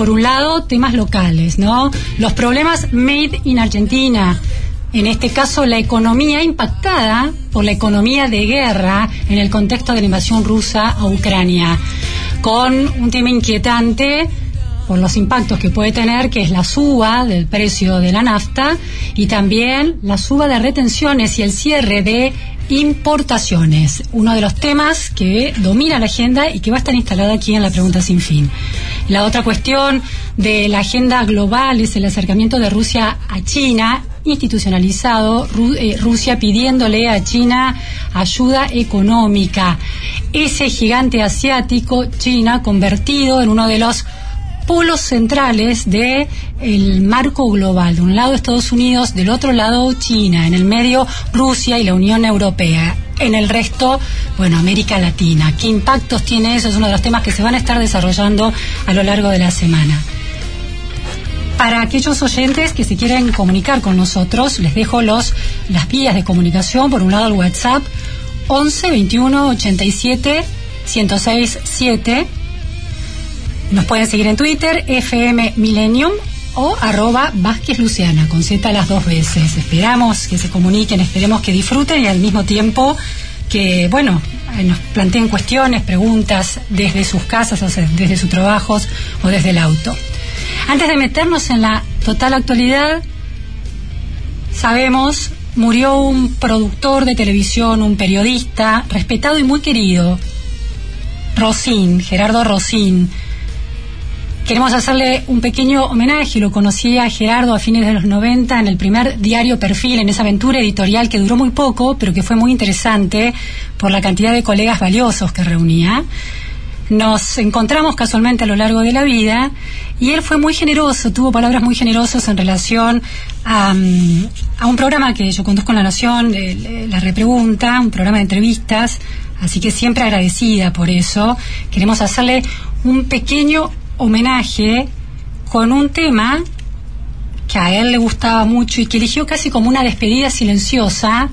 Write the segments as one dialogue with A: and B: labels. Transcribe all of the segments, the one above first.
A: Por un lado, temas locales, ¿no? Los problemas made in Argentina. En este caso, la economía impactada por la economía de guerra en el contexto de la invasión rusa a Ucrania. Con un tema inquietante por los impactos que puede tener, que es la suba del precio de la nafta y también la suba de retenciones y el cierre de importaciones, uno de los temas que domina la agenda y que va a estar instalado aquí en la pregunta sin fin. La otra cuestión de la agenda global es el acercamiento de Rusia a China institucionalizado, eh, Rusia pidiéndole a China ayuda económica. Ese gigante asiático, China, convertido en uno de los polos centrales de el marco global. De un lado Estados Unidos, del otro lado China, en el medio Rusia y la Unión Europea. En el resto, bueno, América Latina. ¿Qué impactos tiene eso? Es uno de los temas que se van a estar desarrollando a lo largo de la semana. Para aquellos oyentes que se quieren comunicar con nosotros, les dejo los, las vías de comunicación. Por un lado, el WhatsApp 11 21 87 106 7 nos pueden seguir en Twitter, FM Millennium o arroba Vázquez Luciana, con Z las dos veces. Esperamos que se comuniquen, esperemos que disfruten y al mismo tiempo que, bueno, eh, nos planteen cuestiones, preguntas desde sus casas, desde sus trabajos o desde el auto. Antes de meternos en la total actualidad, sabemos, murió un productor de televisión, un periodista, respetado y muy querido, Rosín, Gerardo Rosín, Queremos hacerle un pequeño homenaje. Lo conocí a Gerardo a fines de los 90 en el primer diario Perfil, en esa aventura editorial que duró muy poco, pero que fue muy interesante por la cantidad de colegas valiosos que reunía. Nos encontramos casualmente a lo largo de la vida y él fue muy generoso, tuvo palabras muy generosas en relación a, a un programa que yo conduzco en La Nación, La Repregunta, un programa de entrevistas, así que siempre agradecida por eso. Queremos hacerle un pequeño homenaje con un tema que a él le gustaba mucho y que eligió casi como una despedida silenciosa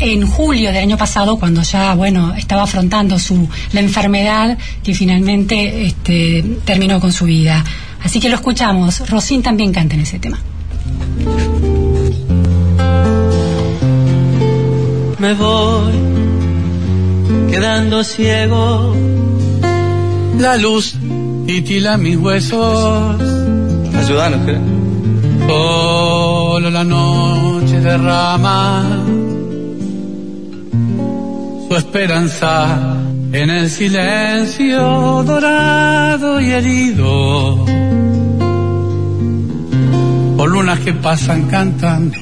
A: en julio del año pasado, cuando ya, bueno, estaba afrontando su, la enfermedad que finalmente este, terminó con su vida. Así que lo escuchamos. Rosín también canta en ese tema.
B: Me voy quedando ciego.
C: La luz titila mis huesos.
B: Ayúdanos, ¿qué?
C: Solo la noche derrama su esperanza en el silencio dorado y herido. O lunas que pasan cantando.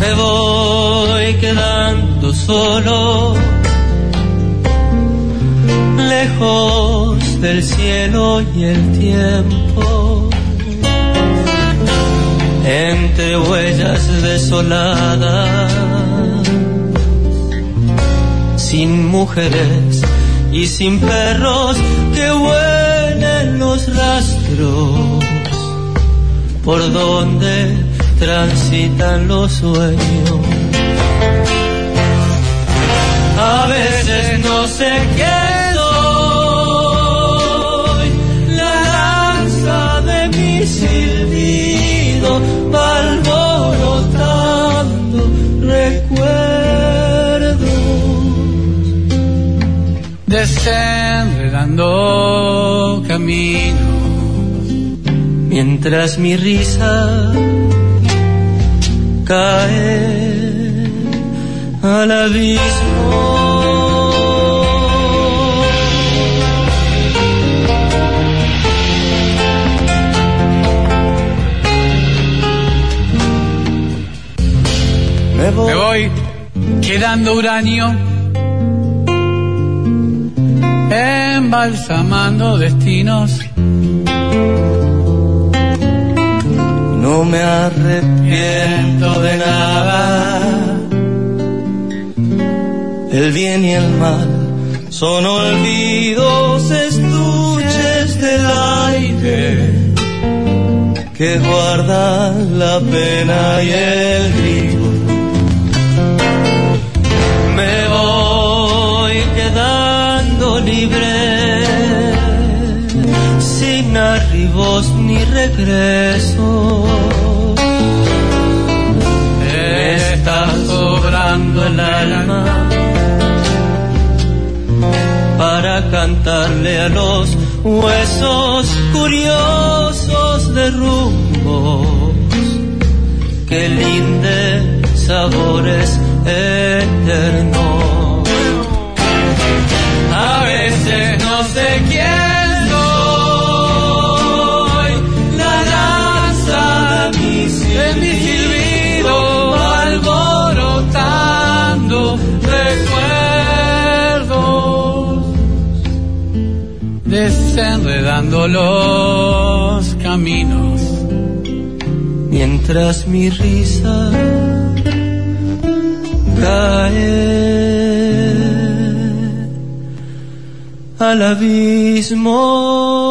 B: Me voy quedando solo lejos del cielo y el tiempo, entre huellas desoladas, sin mujeres y sin perros que huelen los rastros por donde transitan los sueños. A veces no sé qué
C: Desenredando caminos.
B: Mientras mi risa cae al abismo.
C: Me voy quedando uranio embalsamando destinos.
B: No me arrepiento de nada. El bien y el mal son olvidos, estuches del aire que guardan la pena y el grito. Sin arribos ni regreso. Está sobrando el alma para cantarle a los huesos curiosos de rumbos que linde sabores eternos.
C: Desenredando los caminos.
B: mientras mi risa cae al abismo.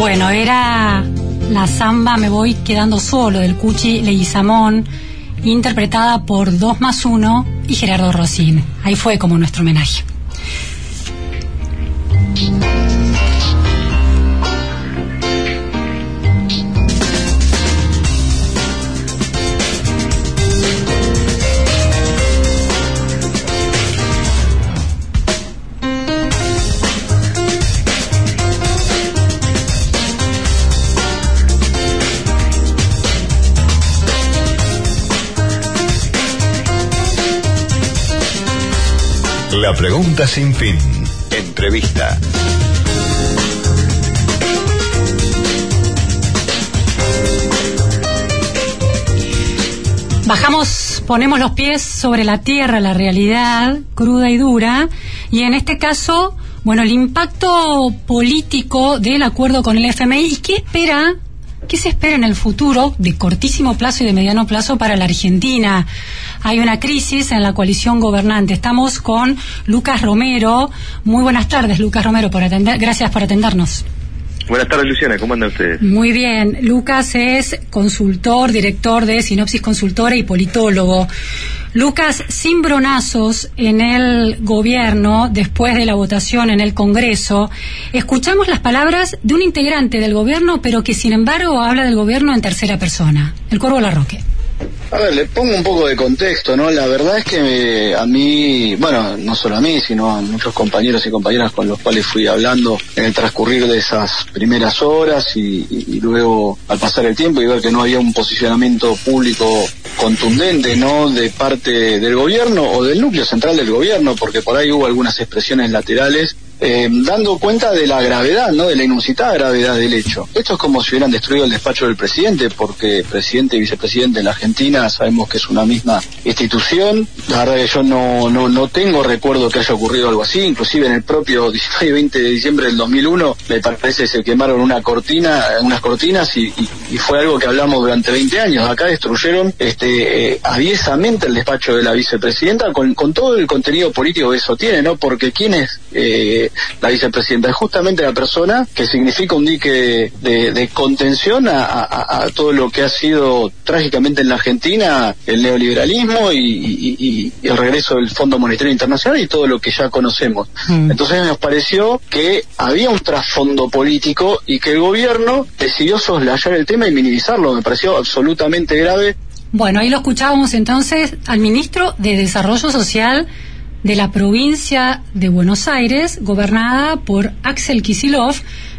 A: Bueno, era la samba Me voy quedando solo del Cuchi Leguizamón, interpretada por 2 más 1 y Gerardo Rosín. Ahí fue como nuestro homenaje.
D: La pregunta sin fin. Entrevista.
A: Bajamos, ponemos los pies sobre la tierra, la realidad cruda y dura, y en este caso, bueno, el impacto político del acuerdo con el FMI y qué espera, qué se espera en el futuro de cortísimo plazo y de mediano plazo para la Argentina. Hay una crisis en la coalición gobernante. Estamos con Lucas Romero. Muy buenas tardes, Lucas Romero, por atender, gracias por atendernos.
E: Buenas tardes, Luciana. ¿Cómo andan ustedes?
A: Muy bien. Lucas es consultor, director de Sinopsis Consultora y politólogo. Lucas, sin bronazos en el gobierno, después de la votación en el Congreso, escuchamos las palabras de un integrante del gobierno, pero que sin embargo habla del gobierno en tercera persona, el Cuervo Larroque.
F: A ver, le pongo un poco de contexto, ¿no? La verdad es que me- a mí, bueno, no solo a mí, sino a muchos compañeros y compañeras con los cuales fui hablando en el transcurrir de esas primeras horas y, y- y luego al pasar el tiempo y ver que no había un posicionamiento público contundente, ¿no? De parte del gobierno o del núcleo central del gobierno, porque por ahí hubo algunas expresiones laterales eh, dando cuenta de la gravedad, ¿no? De la inusitada gravedad del hecho. Esto es como si hubieran destruido el despacho del presidente, porque presidente y vicepresidente en la Argentina sabemos que es una misma institución. La verdad que yo no, no, no tengo recuerdo que haya ocurrido algo así, inclusive en el propio 19 y 20 de diciembre del 2001, me parece que se quemaron una cortina, unas cortinas y, y- fue algo que hablamos durante 20 años. Acá destruyeron este, eh, aviesamente el despacho de la vicepresidenta con, con todo el contenido político que eso tiene, ¿no? Porque quién es la vicepresidenta es justamente la persona que significa un dique de, de contención a, a- a todo lo que ha sido trágicamente en la Argentina el neoliberalismo y, y- y- y el regreso del Fondo Monetario Internacional y todo lo que ya conocemos.
A: Mm.
F: Entonces nos pareció que había un trasfondo político y que el gobierno decidió soslayar el tema y minimizarlo. Me pareció absolutamente grave
A: Bueno, ahí lo escuchábamos entonces al ministro de Desarrollo Social de la provincia de Buenos Aires, gobernada por Axel Kisilov,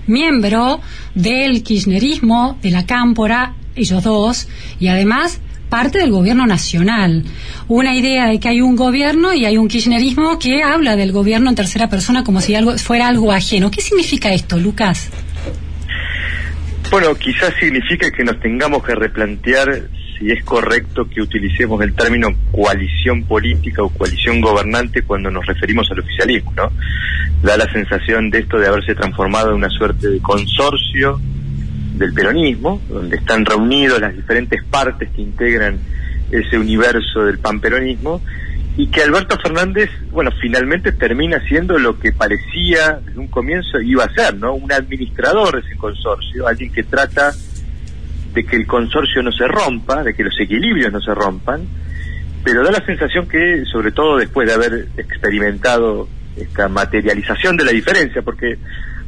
A: miembro del kirchnerismo, de la Cámpora, ellos dos, y además parte del gobierno nacional. Una idea de que hay un gobierno y hay un kirchnerismo que habla del gobierno en tercera persona como si algo fuera algo ajeno. ¿Qué significa esto, Lucas?
E: Bueno, quizás significa que nos tengamos que replantear si es correcto que utilicemos el término coalición política o coalición gobernante cuando nos referimos al oficialismo, ¿no? Da la sensación de esto de haberse transformado en una suerte de consorcio del peronismo, donde están reunidos las diferentes partes que integran ese universo del panperonismo, y que Alberto Fernández, bueno, finalmente termina siendo lo que parecía desde un comienzo iba a ser, ¿no? Un administrador de ese consorcio, alguien que trata de que el consorcio no se rompa, de que los equilibrios no se rompan, pero da la sensación que, sobre todo después de haber experimentado esta materialización de la diferencia, porque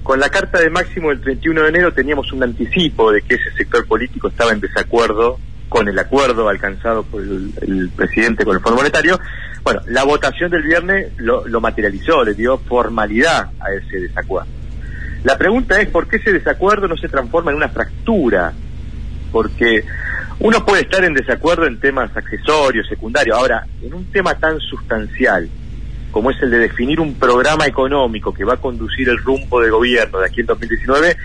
E: con la carta de Máximo del 31 de enero teníamos un anticipo de que ese sector político estaba en desacuerdo con el acuerdo alcanzado por el, presidente con el Fondo Monetario. Bueno, la votación del viernes lo, lo materializó, le dio formalidad a ese desacuerdo. La pregunta es por qué ese desacuerdo no se transforma en una fractura, porque uno puede estar en desacuerdo en temas accesorios, secundarios. Ahora, en un tema tan sustancial como es el de definir un programa económico que va a conducir el rumbo de gobierno de aquí en 2019,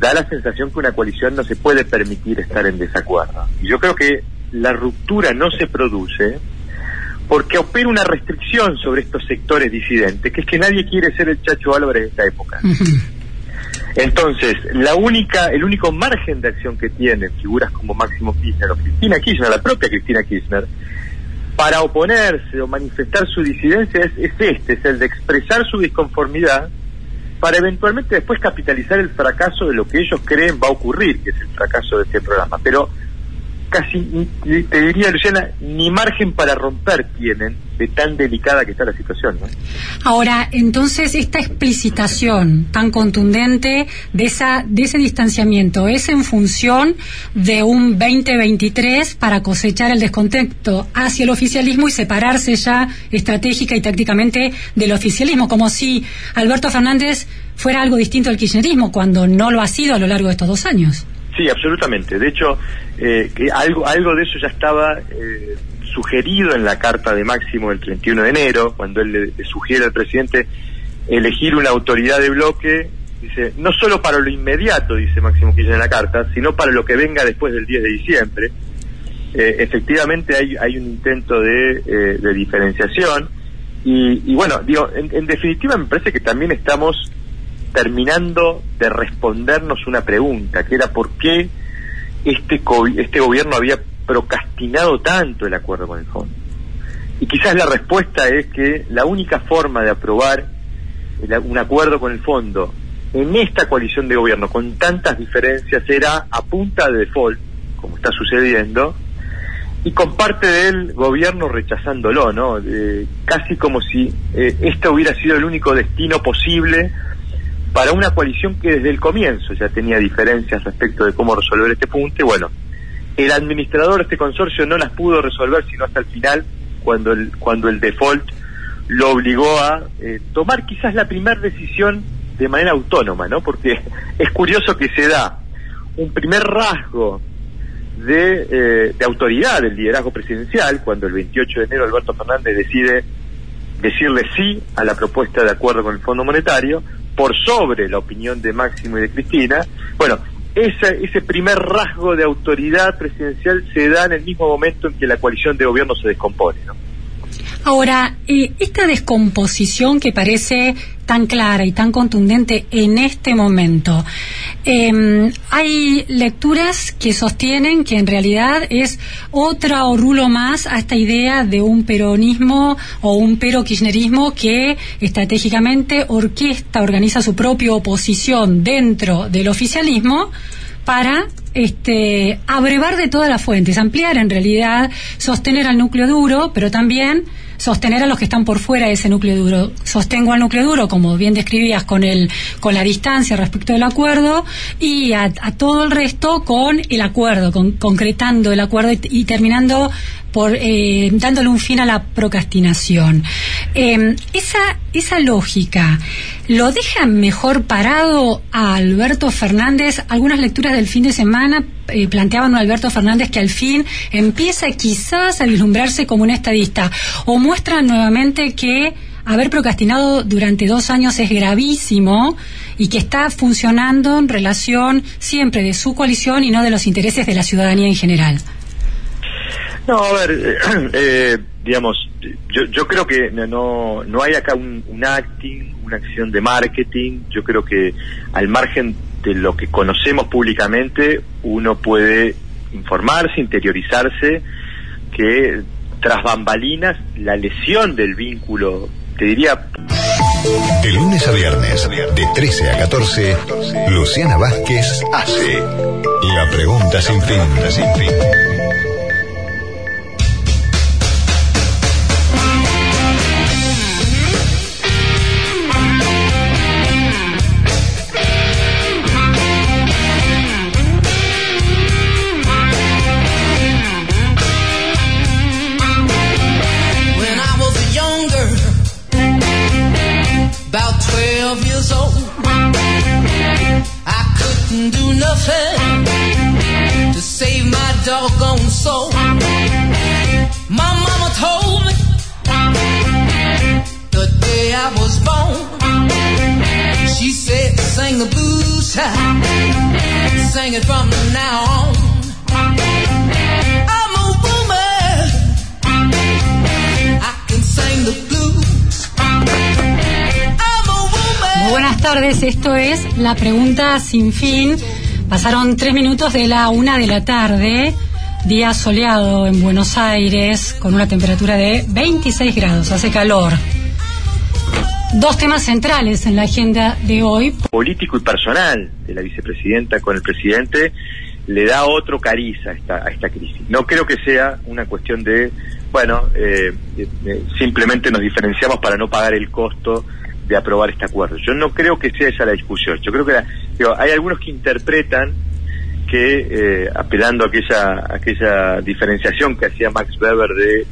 E: da la sensación que una coalición no se puede permitir estar en desacuerdo. Y yo creo que la ruptura no se produce porque opera una restricción sobre estos sectores disidentes, que es que nadie quiere ser el Chacho Álvarez de esta época. Entonces, la única, el único margen de acción que tienen figuras como Máximo Kirchner o Cristina Kirchner, la propia Cristina Kirchner, para oponerse o manifestar su disidencia es, es este, es el de expresar su disconformidad para eventualmente después capitalizar el fracaso de lo que ellos creen va a ocurrir, que es el fracaso de este programa. Pero casi, te diría, Luciana, ni margen para romper tienen de tan delicada que está la situación.
A: Ahora, entonces, esta explicitación tan contundente de, esa, de ese distanciamiento es en función de un 2023 para cosechar el descontento hacia el oficialismo y separarse ya estratégica y tácticamente del oficialismo, como si Alberto Fernández fuera algo distinto al kirchnerismo, cuando no lo ha sido a lo largo de estos dos años.
E: Sí, absolutamente. De hecho, eh, que algo, algo de eso ya estaba eh, sugerido en la carta de Máximo del 31 de enero, cuando él le, sugiere al presidente elegir una autoridad de bloque, dice, no solo para lo inmediato, dice Máximo Kirchner en la carta, sino para lo que venga después del 10 de diciembre. Eh, efectivamente hay, hay un intento de, de diferenciación y, bueno, digo, en, en definitiva me parece que también estamos terminando de respondernos una pregunta, que era por qué este, este gobierno había procrastinado tanto el acuerdo con el fondo. Y quizás la respuesta es que la única forma de aprobar un acuerdo con el fondo en esta coalición de gobierno con tantas diferencias era a punta de default, como está sucediendo, y con parte del gobierno rechazándolo, ¿no? casi como si eh, este hubiera sido el único destino posible para una coalición que desde el comienzo ya tenía diferencias respecto de cómo resolver este punto y bueno, el administrador de este consorcio no las pudo resolver sino hasta el final cuando el, cuando el default lo obligó a eh, tomar quizás la primera decisión de manera autónoma, ¿no? Porque es curioso que se da un primer rasgo de, eh, de autoridad del liderazgo presidencial cuando el 28 de enero Alberto Fernández decide decirle sí a la propuesta de acuerdo con el Fondo Monetario, por sobre la opinión de Máximo y de Cristina. Bueno, ese, ese primer rasgo de autoridad presidencial se da en el mismo momento en que la coalición de gobierno se descompone. ¿no?
A: Ahora, eh, esta descomposición que parece tan clara y tan contundente en este momento, em, hay lecturas que sostienen que en realidad es otra rulo más a esta idea de un peronismo o un pero kirchnerismo que estratégicamente orquesta, organiza su propia oposición dentro del oficialismo para este, abrevar de todas las fuentes, ampliar en realidad, sostener al núcleo duro, pero también sostener a los que están por fuera de ese núcleo duro. Sostengo al núcleo duro, como bien describías, con el, con la distancia respecto del acuerdo, y a, todo el resto con el acuerdo, con, concretando el acuerdo y, terminando por eh, dándole un fin a la procrastinación. Em, esa, esa lógica, ¿lo deja mejor parado a Alberto Fernández? Algunas lecturas del fin de semana eh, planteaban a Alberto Fernández que al fin empieza quizás a vislumbrarse como un estadista, o muestran nuevamente que haber procrastinado durante dos años es gravísimo y que está funcionando en relación siempre de su coalición y no de los intereses de la ciudadanía en general.
E: No, a ver, eh, digamos, yo, yo creo que no, no hay acá un, acting, una acción de marketing. Yo creo que al margen de lo que conocemos públicamente, uno puede informarse, interiorizarse que tras bambalinas la lesión del vínculo, te diría
D: De lunes a viernes, de 13 a 14, Luciana Vázquez hace la pregunta sin fin. Sin fin.
G: About 12 years old, I couldn't do nothing to save my doggone soul. My mama told me the day I was born, she said, sing the blues child, sing it from now on.
A: Buenas tardes, esto es La Pregunta Sin Fin. Pasaron tres minutos de la una de la tarde, día soleado en Buenos Aires, con una temperatura de 26 grados, hace calor. Dos temas centrales en la agenda de hoy.
E: político y personal de la vicepresidenta con el presidente le da otro cariz a esta, a esta crisis. No creo que sea una cuestión de, bueno, eh, eh, simplemente nos diferenciamos para no pagar el costo de aprobar este acuerdo. Yo no creo que sea esa la discusión. Yo creo que la- digo, hay algunos que interpretan que, eh, apelando a aquella, a aquella diferenciación que hacía Max Weber de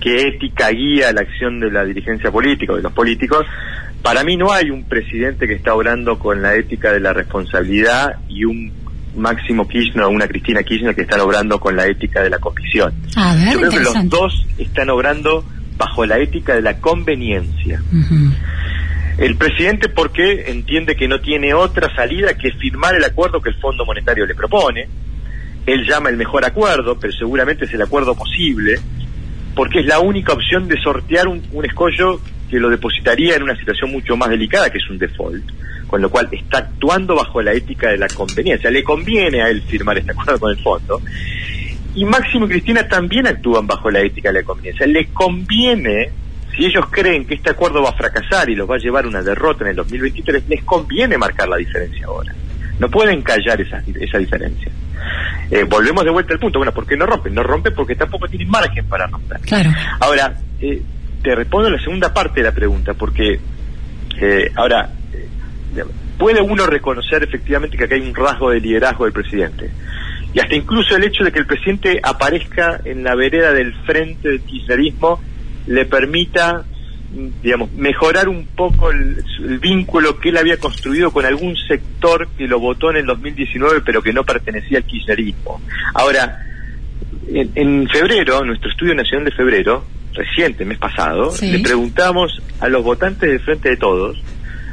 E: qué ética guía la acción de la dirigencia política o de los políticos, para mí no hay un presidente que está obrando con la ética de la responsabilidad y un Máximo Kirchner o una Cristina Kirchner que están obrando con la ética de la
A: ver,
E: Yo creo que los dos están obrando bajo la ética de la conveniencia. El presidente porque entiende que no tiene otra salida que firmar el acuerdo que el Fondo Monetario le propone. Él llama el mejor acuerdo, pero seguramente es el acuerdo posible, porque es la única opción de sortear un, escollo que lo depositaría en una situación mucho más delicada, que es un default. Con lo cual está actuando bajo la ética de la conveniencia. Le conviene a él firmar este acuerdo con el fondo. Y Máximo y Cristina también actúan bajo la ética de la conveniencia. Les conviene, si ellos creen que este acuerdo va a fracasar y los va a llevar a una derrota en el 2023, les conviene marcar la diferencia ahora. No pueden callar esa, esa diferencia. Eh, volvemos de vuelta al punto. Bueno, ¿por qué no rompen? No rompen porque tampoco tienen margen para romper.
A: Claro.
E: Ahora, eh, te respondo la segunda parte de la pregunta, porque eh, ahora, eh, puede uno reconocer efectivamente que acá hay un rasgo de liderazgo del presidente. Y hasta incluso el hecho de que el presidente aparezca en la vereda del frente del kirchnerismo le permita, digamos, mejorar un poco el, el vínculo que él había construido con algún sector que lo votó en el 2019 pero que no pertenecía al kirchnerismo. Ahora, en, en febrero, nuestro estudio nacional de febrero, reciente, mes pasado,
A: Sí.
E: le preguntamos a los votantes del Frente de Todos,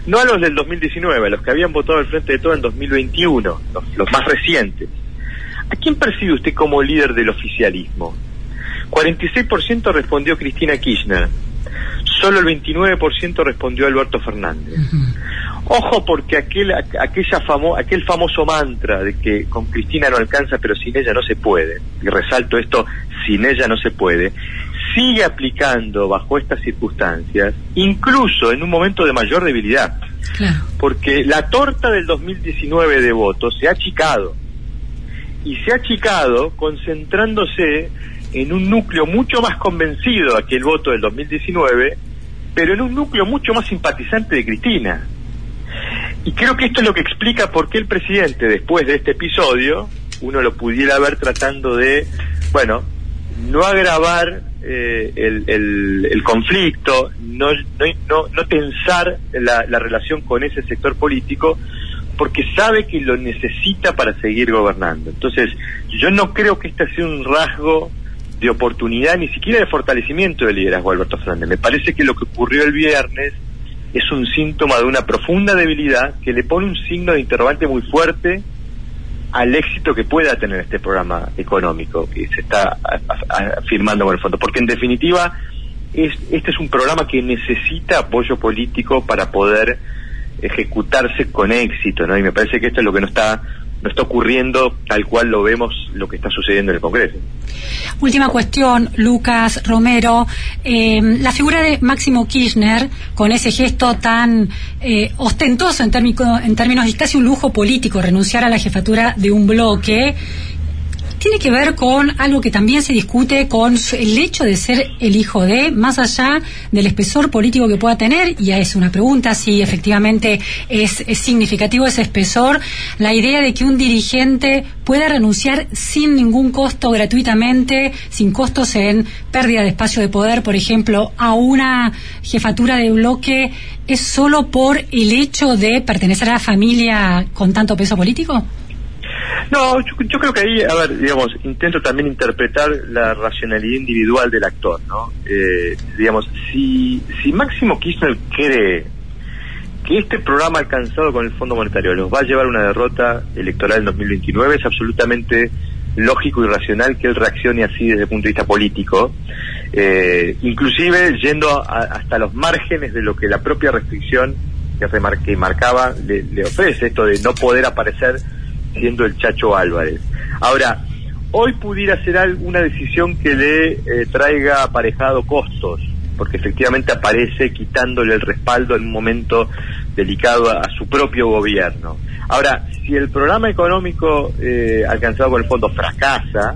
E: no a los del 2019, a los que habían votado al Frente de Todos en 2021, los, los más recientes, ¿a quién percibe usted como líder del oficialismo? 46% respondió Cristina Kirchner, solo el 29% respondió Alberto Fernández. Ojo porque aquel, aquella famo, aquel famoso mantra de que con Cristina no alcanza pero sin ella no se puede, y resalto esto, sin ella no se puede, sigue aplicando bajo estas circunstancias, incluso en un momento de mayor debilidad,
A: Claro.
E: porque la torta del 2019 de votos se ha achicado, y se ha achicado concentrándose en un núcleo mucho más convencido de aquel voto del 2019, pero en un núcleo mucho más simpatizante de Cristina. Y creo que esto es lo que explica por qué el presidente, después de este episodio, uno lo pudiera ver tratando de, bueno, no agravar eh, el, el, conflicto, no, no, no, tensar la, la relación con ese sector político, porque sabe que lo necesita para seguir gobernando. Entonces, yo no creo que este sea un rasgo de oportunidad, ni siquiera de fortalecimiento del liderazgo de Alberto Fernández. Me parece que lo que ocurrió el viernes es un síntoma de una profunda debilidad que le pone un signo de interrogante muy fuerte al éxito que pueda tener este programa económico que se está afirmando con el fondo. Porque en definitiva, es, este es un programa que necesita apoyo político para poder ejecutarse con éxito, ¿no? Y me parece que esto es lo que no está no está ocurriendo tal cual lo vemos lo que está sucediendo en el Congreso.
A: Última cuestión, Lucas Romero. Eh, la figura de Máximo Kirchner, con ese gesto tan eh, ostentoso en, en términos de casi un lujo político, renunciar a la jefatura de un bloque, tiene que ver con algo que también se discute con el hecho de ser el hijo de, más allá del espesor político que pueda tener, y es una pregunta si efectivamente es, significativo ese espesor, la idea de que un dirigente pueda renunciar sin ningún costo gratuitamente, sin costos en pérdida de espacio de poder, por ejemplo, a una jefatura de bloque, es solo por el hecho de pertenecer a la familia con tanto peso político?
E: No, yo, creo que ahí, a ver, digamos, intento también interpretar la racionalidad individual del actor, ¿no? Eh, digamos, si, si Máximo Kirchner cree que este programa alcanzado con el Fondo Monetario los va a llevar a una derrota electoral en 2029, es absolutamente lógico y racional que él reaccione así desde el punto de vista político, eh, inclusive yendo hasta los márgenes de lo que la propia restricción que, marcaba le, le ofrece, esto de no poder aparecer siendo el Chacho Álvarez. Ahora, hoy pudiera ser alguna decisión que le eh, traiga aparejado costos, porque efectivamente aparece quitándole el respaldo en un momento delicado a, su propio gobierno. Ahora, si el programa económico eh, alcanzado por el fondo fracasa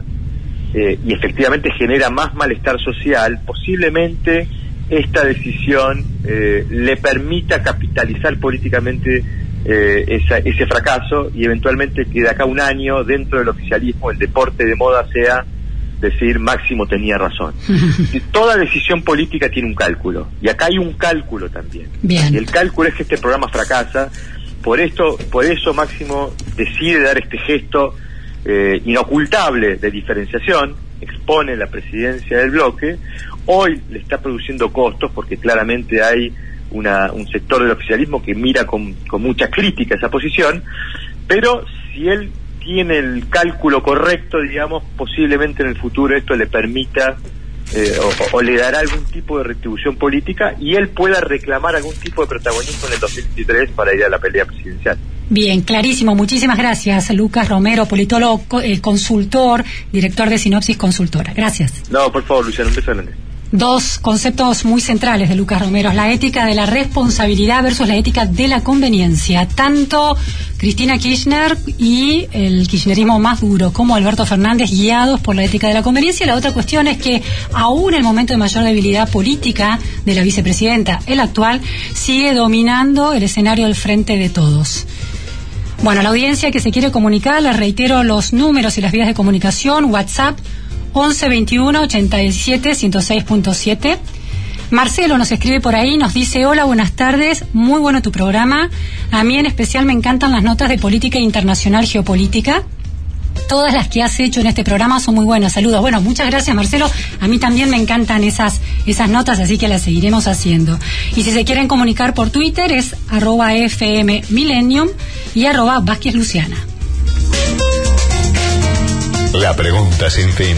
E: eh, y efectivamente genera más malestar social, posiblemente esta decisión le permita capitalizar políticamente eh, ese fracaso y eventualmente que de acá un año dentro del oficialismo el deporte de moda sea decir Máximo tenía razón. Toda decisión política tiene un cálculo y acá hay un cálculo también. Y el cálculo es que este programa fracasa. Por esto, por eso Máximo decide dar este gesto eh, inocultable de diferenciación, expone la presidencia del bloque. Hoy le está produciendo costos porque claramente hay una, un sector del oficialismo que mira con, con mucha crítica esa posición, pero si él tiene el cálculo correcto, digamos, posiblemente en el futuro esto le permita eh, o, le dará algún tipo de retribución política y él pueda reclamar algún tipo de protagonismo en el 2023 para ir a la pelea presidencial.
A: Bien, clarísimo. Muchísimas gracias, Lucas Romero, politólogo, eh, consultor, director de Sinopsis Consultora. Gracias.
E: No, por favor, Luciano, un beso grande
A: dos conceptos muy centrales de Lucas Romero, la ética de la responsabilidad versus la ética de la conveniencia. Tanto Cristina Kirchner y el kirchnerismo más duro como Alberto Fernández guiados por la ética de la conveniencia. La otra cuestión es que aún en el momento de mayor debilidad política de la vicepresidenta, el actual, sigue dominando el escenario del frente de todos. Bueno, la audiencia que se quiere comunicar, les reitero los números y las vías de comunicación, WhatsApp 11 21 87 106.7. Marcelo nos escribe por ahí, nos dice, hola, buenas tardes, muy bueno tu programa. A mí en especial me encantan las notas de política internacional geopolítica. Todas las que has hecho en este programa son muy buenas. Saludos. Bueno, muchas gracias, Marcelo. A mí también me encantan esas, esas notas, así que las seguiremos haciendo. Y si se quieren comunicar por Twitter es arroba FM y arroba Vázquez Luciana.
D: La pregunta sin fin.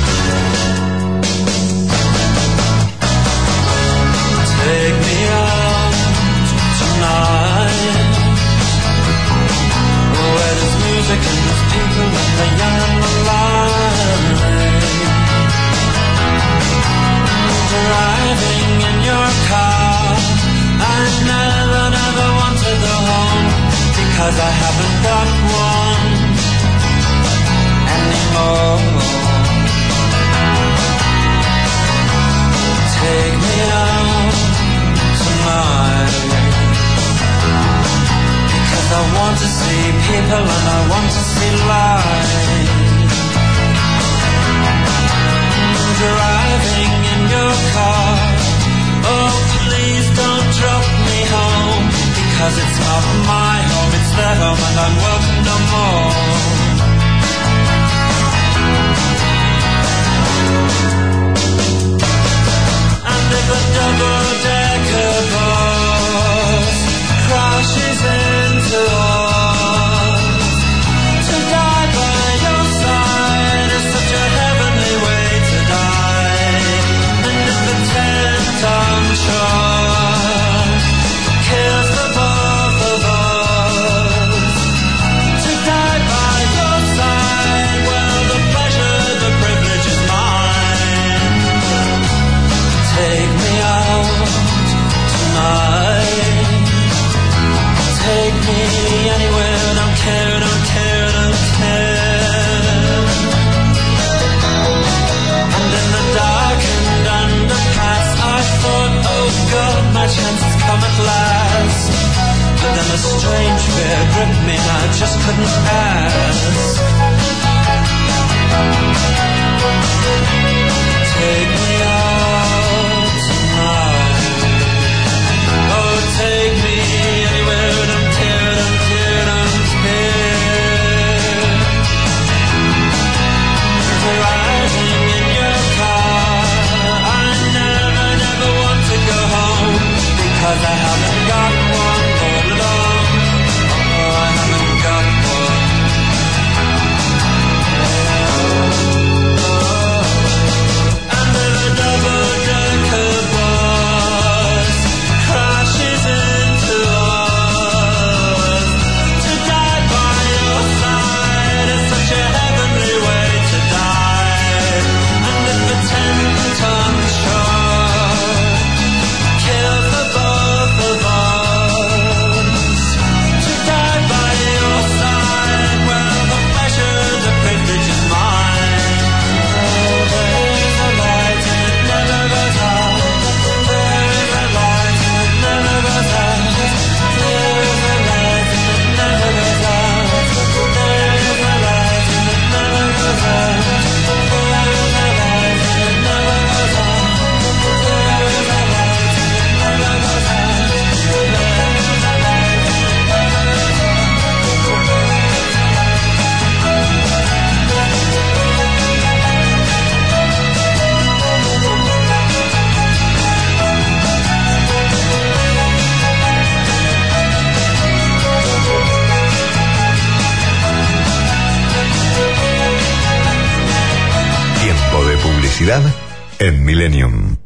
D: En Millennium.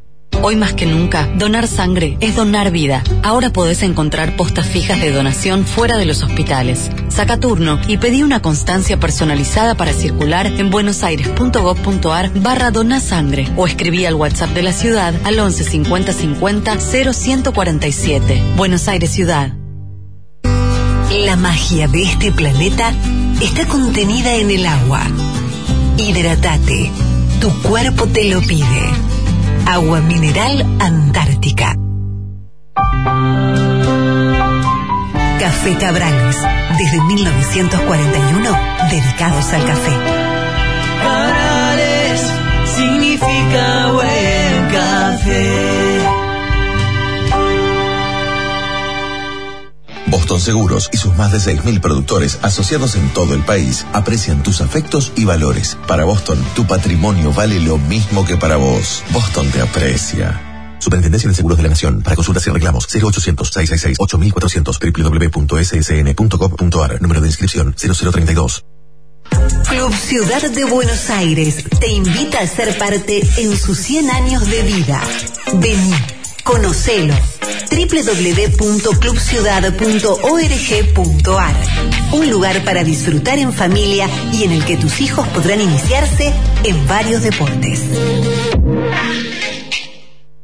H: Hoy más que nunca, donar sangre es donar vida. Ahora podés encontrar postas fijas de donación fuera de los hospitales. Saca turno y pedí una constancia personalizada para circular en buenosaires.gov.ar barra donasangre o escribí al WhatsApp de la ciudad al 11 50 50 0147. Buenos Aires Ciudad.
I: La magia de este planeta está contenida en el agua. Hidratate. Tu cuerpo te lo pide. Agua mineral Antártica. Café Cabrales. Desde 1941, dedicados al café.
B: Cabrales significa buen café.
J: Boston Seguros y sus más de 6.000 productores asociados en todo el país aprecian tus afectos y valores. Para Boston, tu patrimonio vale lo mismo que para vos. Boston te aprecia. Superintendencia de Seguros de la Nación. Para consultas y reclamos, 0800-666-8400 www.ssn.gov.ar. Número de inscripción, 0032.
I: Club Ciudad de Buenos Aires te invita a ser parte en sus 100 años de vida. Vení, conocelo. www.clubciudad.org.ar Un lugar para disfrutar en familia y en el que tus hijos podrán iniciarse en varios deportes.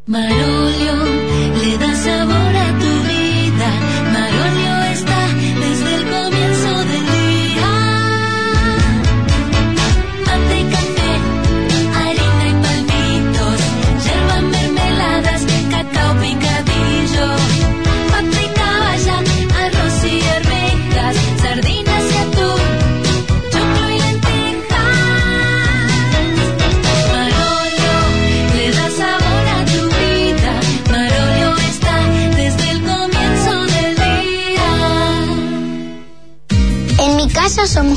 K: Marolio le da sabor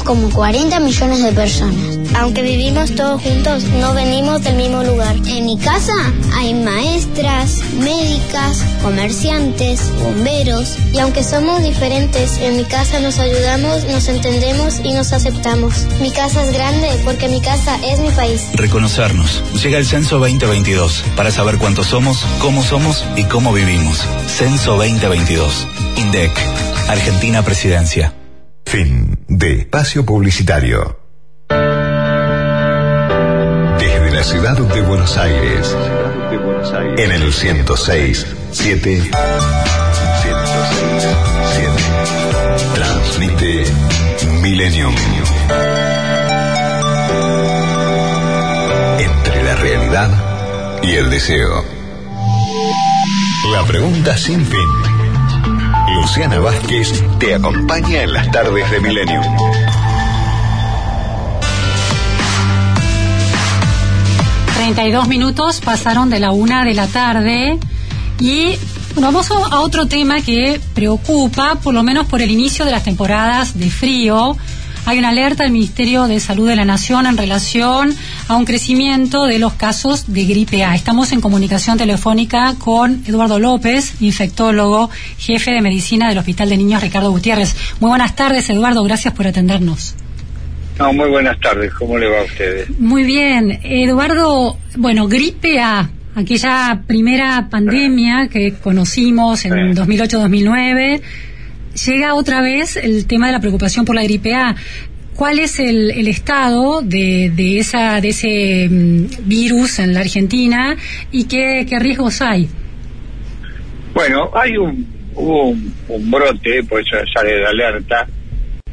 L: como 40 millones de personas. Aunque vivimos todos juntos, no venimos del mismo lugar. En mi casa hay maestras, médicas, comerciantes, bomberos. Y aunque somos diferentes, en mi casa nos ayudamos, nos entendemos y nos aceptamos. Mi casa es grande porque mi casa es mi país.
M: Reconocernos. Llega el Censo 2022 para saber cuántos somos, cómo somos y cómo vivimos. Censo 2022. INDEC. Argentina Presidencia.
D: Fin de espacio publicitario. Desde la ciudad de Buenos Aires, en el 106, 7, 106, 7, transmite Millennium. Entre la realidad y el deseo. La pregunta sin fin. Luciana Vázquez te acompaña en las tardes de
A: y dos minutos pasaron de la una de la tarde y bueno, vamos a otro tema que preocupa, por lo menos por el inicio de las temporadas de frío. Hay una alerta del Ministerio de Salud de la Nación en relación a un crecimiento de los casos de gripe A. Estamos en comunicación telefónica con Eduardo López, infectólogo, jefe de medicina del Hospital de Niños Ricardo Gutiérrez. Muy buenas tardes, Eduardo, gracias por atendernos.
N: No, muy buenas tardes, ¿cómo le va a ustedes?
A: Muy bien, Eduardo, bueno, gripe A, aquella primera pandemia que conocimos en 2008-2009, llega otra vez el tema de la preocupación por la gripe A. ¿Cuál es el, el estado de, de, esa, de ese mm, virus en la Argentina y qué, riesgos hay?
N: Bueno, hay un, hubo un, brote, por eso sale de alerta,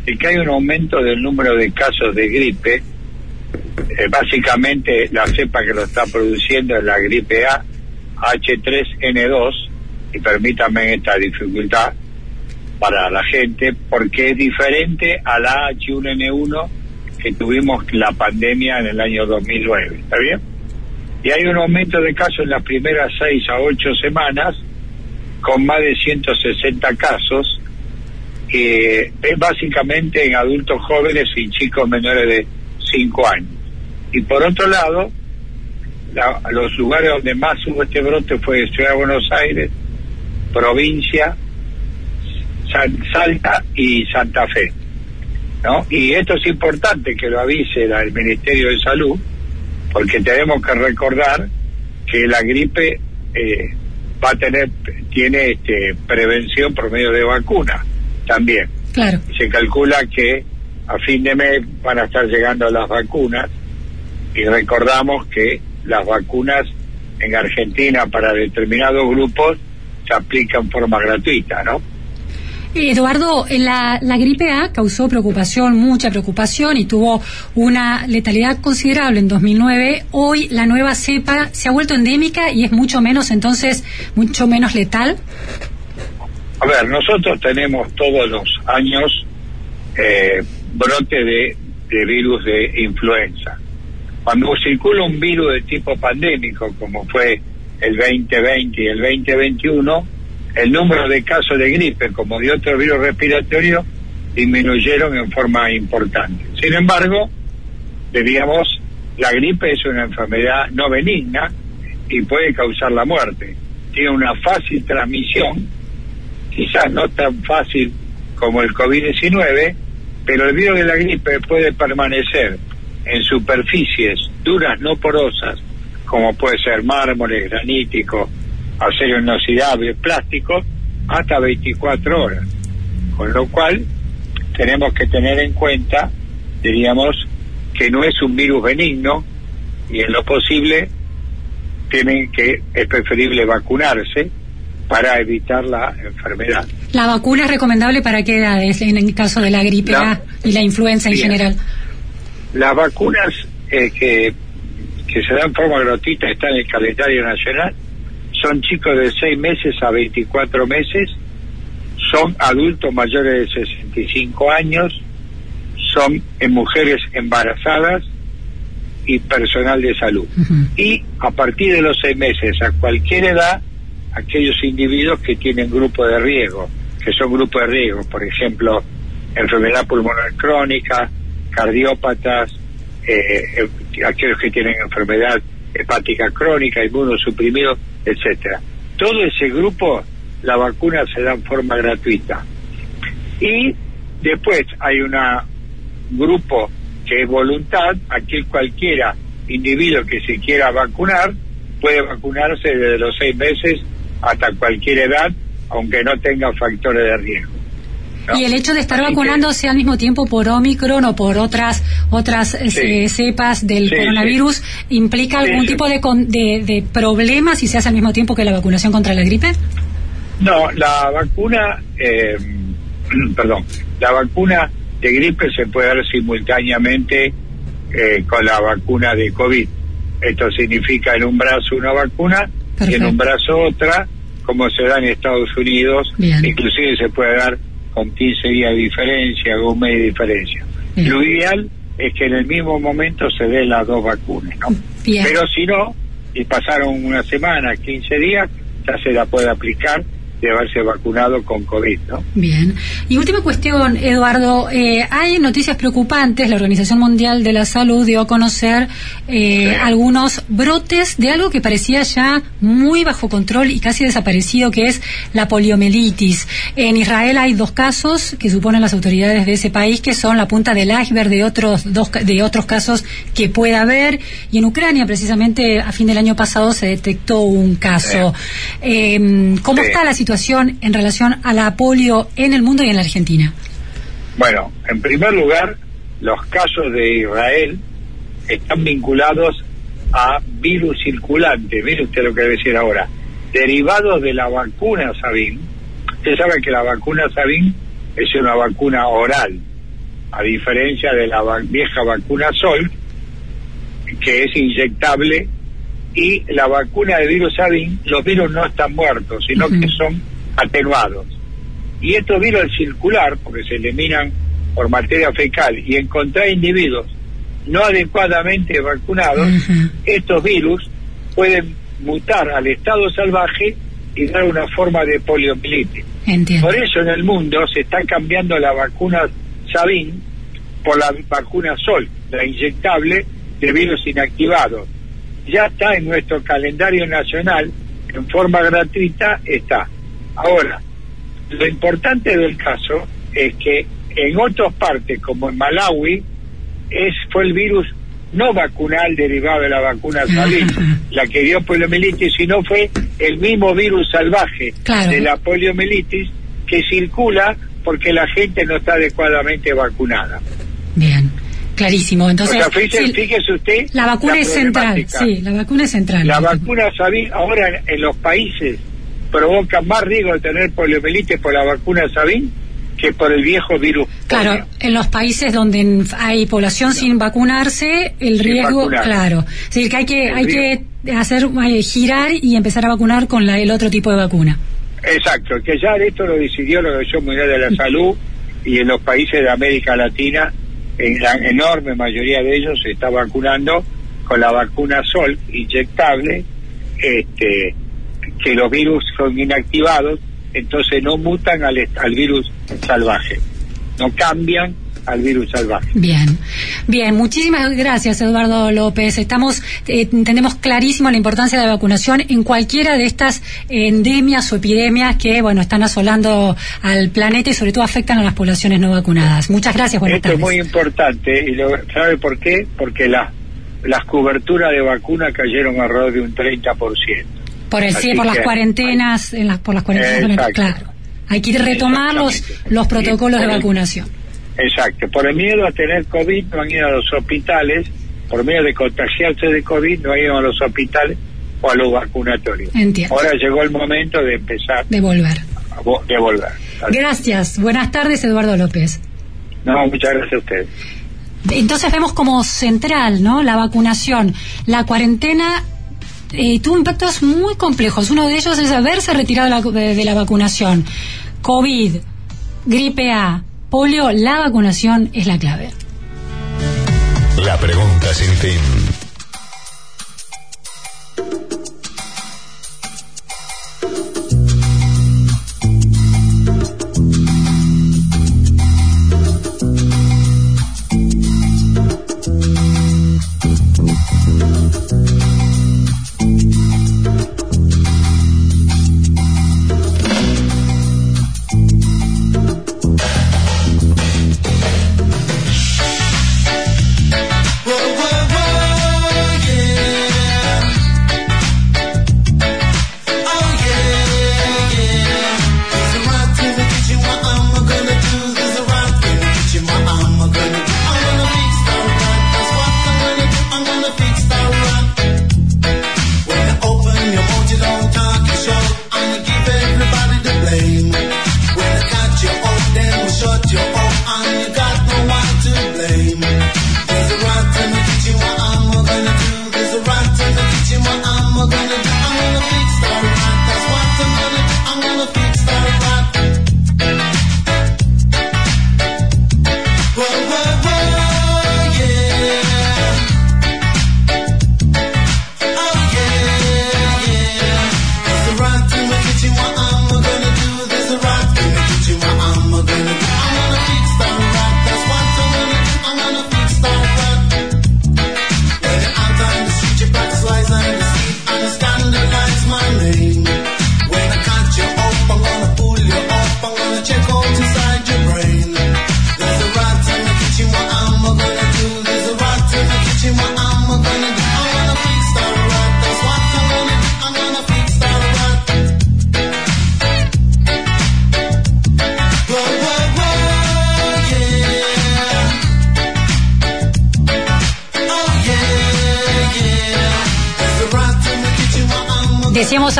N: de que hay un aumento del número de casos de gripe. Eh, básicamente la cepa que lo está produciendo es la gripe A, H3N2, y permítame esta dificultad para la gente, porque es diferente a la H1N1 que tuvimos la pandemia en el año 2009, ¿está bien? Y hay un aumento de casos en las primeras 6 a 8 semanas, con más de 160 casos, eh, es básicamente en adultos jóvenes y chicos menores de 5 años. Y por otro lado, la- los lugares donde más hubo este brote fue Ciudad de Buenos Aires, provincia, Salta y Santa Fe. ¿no? Y esto es importante que lo avise la- el Ministerio de Salud, porque tenemos que recordar que la gripe eh, va a tener, tiene este, prevención por medio de vacuna también.
A: Claro.
N: Se calcula que a fin de mes van a estar llegando las vacunas y recordamos que las vacunas en Argentina para determinados grupos se aplican en forma gratuita, ¿no?
A: Eduardo, eh, la, gripe A causó preocupación, mucha preocupación y tuvo una letalidad considerable en 2009. Hoy la nueva cepa se ha vuelto endémica y es mucho menos, entonces, mucho menos letal.
N: A ver, nosotros tenemos todos los años eh, brote de virus de influenza. Cuando circula un virus de tipo pandémico, como fue el 2020 y el 2021, el número de casos de gripe, como de otros virus respiratorios, disminuyeron en forma importante. Sin embargo, diríamos, la gripe es una enfermedad no benigna y puede causar la muerte. Tiene una fácil transmisión, quizás no tan fácil como el COVID-19, pero el virus de la gripe puede permanecer en superficies duras no porosas, como puede ser mármoles, graníticos, acero inoxidable, plástico, hasta 24 horas. Con lo cual, tenemos que tener en cuenta, diríamos, que no es un virus benigno y en lo posible tienen que, es preferible vacunarse para evitar la enfermedad.
A: ¿La vacuna es recomendable para qué edades en el caso de la gripe
N: La-
A: A y la influenza en general?
N: Las vacunas eh, que, que se dan en forma gratuita están en el calendario nacional. Son chicos de 6 meses a 24 meses. Son adultos mayores de 65 años. Son en mujeres embarazadas y personal de salud. Y a partir de los 6 meses, a cualquier edad, aquellos individuos que tienen grupo de riesgo, que son grupos de riesgo, por ejemplo, enfermedad pulmonar crónica, cardiópatas, eh, eh, aquellos que tienen enfermedad hepática crónica, inmunosuprimidos, etcétera. Todo ese grupo, la vacuna se da en forma gratuita. Y después hay un grupo que es voluntad, aquel cualquiera individuo que se quiera vacunar puede vacunarse desde los seis meses hasta cualquier edad, aunque no tenga factores de riesgo. ¿No?
A: Y el hecho de estar
N: Así que-
A: vacunándose al mismo tiempo por Omicron o por otras otras
N: Sí.
A: cepas del
N: Sí,
A: coronavirus implica algún tipo de, con- de, de problema si se hace al mismo tiempo que la vacunación contra la gripe?
N: No, la vacuna, eh, perdón, la vacuna de gripe se puede dar simultáneamente eh, con la vacuna de COVID. Esto significa en un brazo una vacuna y en un brazo otra, como se da en Estados Unidos,
A: Bien.
N: inclusive se puede dar con 15 días de diferencia, un mes de diferencia.
A: Bien.
N: Lo ideal es que en el mismo momento se den las dos vacunas, ¿no?
A: Bien.
N: Pero si no, y pasaron una semana, 15 días, ya se la puede aplicar de haberse vacunado con COVID, ¿no?
A: Bien. Y última cuestión, Eduardo. Eh, hay noticias preocupantes. La Organización Mundial de la Salud dio a conocer eh, algunos brotes de algo que parecía ya muy bajo control y casi desaparecido, que es la poliomielitis. En Israel hay dos casos que suponen las autoridades de ese país que son la punta del iceberg de otros dos de otros casos que puede haber. Y en Ucrania, precisamente a fin del año pasado, se detectó un caso. Eh, ¿Cómo
N: Sí.
A: está la situación en relación a la polio en el mundo y en la Argentina?
N: Bueno, en primer lugar, los casos de Israel están vinculados a virus circulante. Mire usted lo que debe decir ahora. Derivados de la vacuna Sabin. Usted sabe que la vacuna Sabin es una vacuna oral, a diferencia de la vieja vacuna Sol, que es inyectable, y la vacuna de virus Sabin, los virus no están muertos, sino que son atenuados. Y estos virus al circular, porque se eliminan por materia fecal, y encontrar individuos no adecuadamente vacunados, estos virus pueden mutar al estado salvaje y dar una forma de poliomielitis. Por eso en el mundo se está cambiando la vacuna Sabin por la vacuna Sol, la inyectable de virus inactivados. Ya está en nuestro calendario nacional, en forma gratuita está. Ahora, lo importante del caso es que en otras partes, como en Malawi, es, fue el virus no vacunal derivado de la vacuna Sabin, la que dio poliomielitis, sino fue el mismo virus salvaje
A: Claro.
N: de la poliomielitis que circula porque la gente no está adecuadamente vacunada.
A: Bien, clarísimo. Entonces,
N: o sea, fíjese,
A: sí,
N: fíjese usted.
A: la vacuna es central. Sí, la vacuna es central.
N: La vacuna Sabin ahora en, los países provoca más riesgo de tener poliomielitis por la vacuna Sabin que por el viejo virus.
A: Claro, en los países donde hay población sin vacunarse, el riesgo,
N: vacunar.
A: claro. Es decir, que hay que,
N: El
A: hay que hacer, eh, girar y empezar a vacunar con la- el otro tipo de vacuna.
N: Exacto, que ya esto lo decidió la Organización Mundial de la Salud y en los países de América Latina, la enorme mayoría de ellos se está vacunando con la vacuna Sol inyectable, este, que los virus son inactivados, entonces no mutan al, al virus salvaje, no cambian al virus salvaje.
A: Bien, bien, muchísimas gracias Eduardo López. Estamos, eh, entendemos clarísimo la importancia de la vacunación en cualquiera de estas endemias o epidemias que, bueno, están asolando al planeta y sobre todo afectan a las poblaciones no vacunadas. Muchas gracias, buenas
N: Esto es muy importante y lo, ¿sabe por qué? Porque la- las coberturas de vacuna cayeron alrededor de un 30%.
A: Por el, sí, por las cuarentenas, en las, por las cuarentenas, claro. Hay que retomar los, los protocolos de vacunación.
N: Exacto. Por el miedo a tener COVID no han ido a los hospitales, por miedo de contagiarse de COVID no han ido a los hospitales o a los vacunatorios.
A: Entiendo.
N: Ahora llegó el momento de empezar
A: De volver.
N: de volver.
A: Gracias. Buenas tardes, Eduardo López.
N: No, muchas gracias a ustedes.
A: Entonces vemos como central, ¿no? La vacunación. La cuarentena eh, tuvo impactos muy complejos. Uno de ellos es haberse retirado la- de, de la vacunación. COVID, gripe A, polio, la vacunación es la clave.
D: La pregunta sin fin.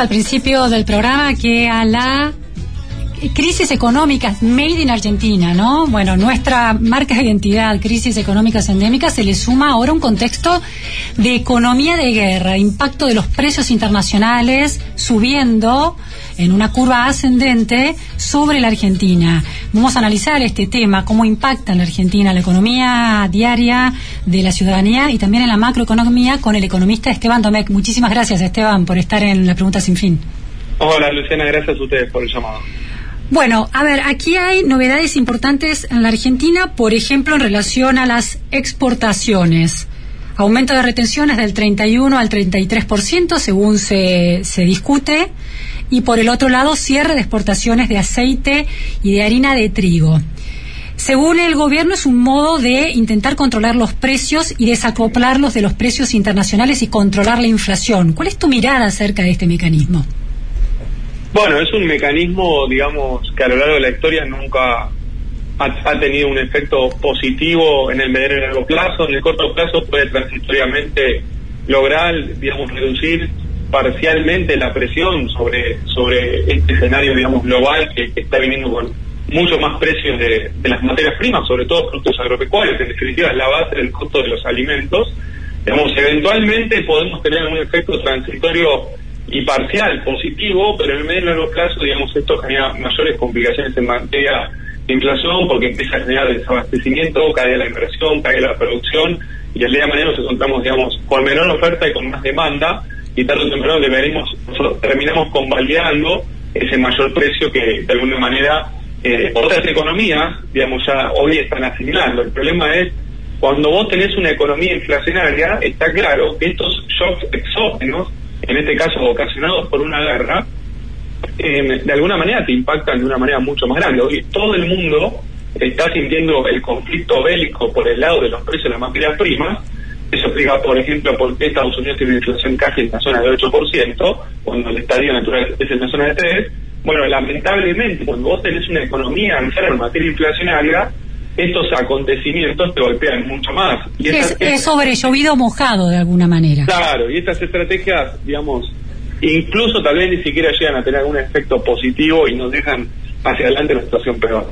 A: Al principio del programa que a la crisis económicas made in Argentina, ¿no? Bueno, nuestra marca de identidad, crisis económicas endémicas, se le suma ahora un contexto de economía de guerra, impacto de los precios internacionales subiendo en una curva ascendente sobre la Argentina. Vamos a analizar este tema, cómo impacta en la Argentina la economía diaria de la ciudadanía y también en la macroeconomía con el economista Esteban Domecq. Muchísimas gracias, Esteban, por estar en la pregunta sin fin.
O: Hola Luciana, gracias a ustedes por el llamado.
A: Bueno, a ver, aquí hay novedades importantes en la Argentina, por ejemplo, en relación a las exportaciones. Aumento de retenciones del 31 al 33%, según se, se discute. Y por el otro lado, cierre de exportaciones de aceite y de harina de trigo. Según el gobierno, es un modo de intentar controlar los precios y desacoplarlos de los precios internacionales y controlar la inflación. ¿Cuál es tu mirada acerca de este mecanismo?
O: Bueno, es un mecanismo, digamos, que a lo largo de la historia nunca ha, tenido un efecto positivo en el mediano y largo plazo. En el corto plazo puede transitoriamente lograr, digamos, reducir parcialmente la presión sobre sobre este escenario, digamos, global que, que está viniendo con mucho más precios de, de las materias primas, sobre todo productos agropecuarios, que en definitiva es la base del costo de los alimentos. Digamos, eventualmente podemos tener un efecto transitorio y parcial positivo, pero en el medio y largo plazo, digamos, esto genera mayores complicaciones en materia de inflación porque empieza a generar desabastecimiento, cae la inversión, cae la producción y el día de mañana nos encontramos, digamos, con menor oferta y con más demanda y tarde o temprano deberemos, terminamos convalidando ese mayor precio que de alguna manera eh, otras economías, digamos, ya hoy están asimilando. El problema es cuando vos tenés una economía inflacionaria, está claro que estos shocks exógenos en este caso ocasionados por una guerra, eh, de alguna manera te impactan de una manera mucho más grande. Hoy todo el mundo está sintiendo el conflicto bélico por el lado de los precios de las materias primas. Eso explica, por ejemplo, por qué Estados Unidos tiene una inflación casi en la zona del 8%, cuando el estadio natural es en la zona de 3%. Bueno, lamentablemente, cuando vos tenés una economía enferma en materia inflacionaria, estos acontecimientos te golpean mucho más. Y
A: Es, es sobre llovido mojado de alguna manera.
O: Claro, y estas estrategias, digamos, incluso tal vez ni siquiera llegan a tener algún efecto positivo y nos dejan hacia adelante una situación peor.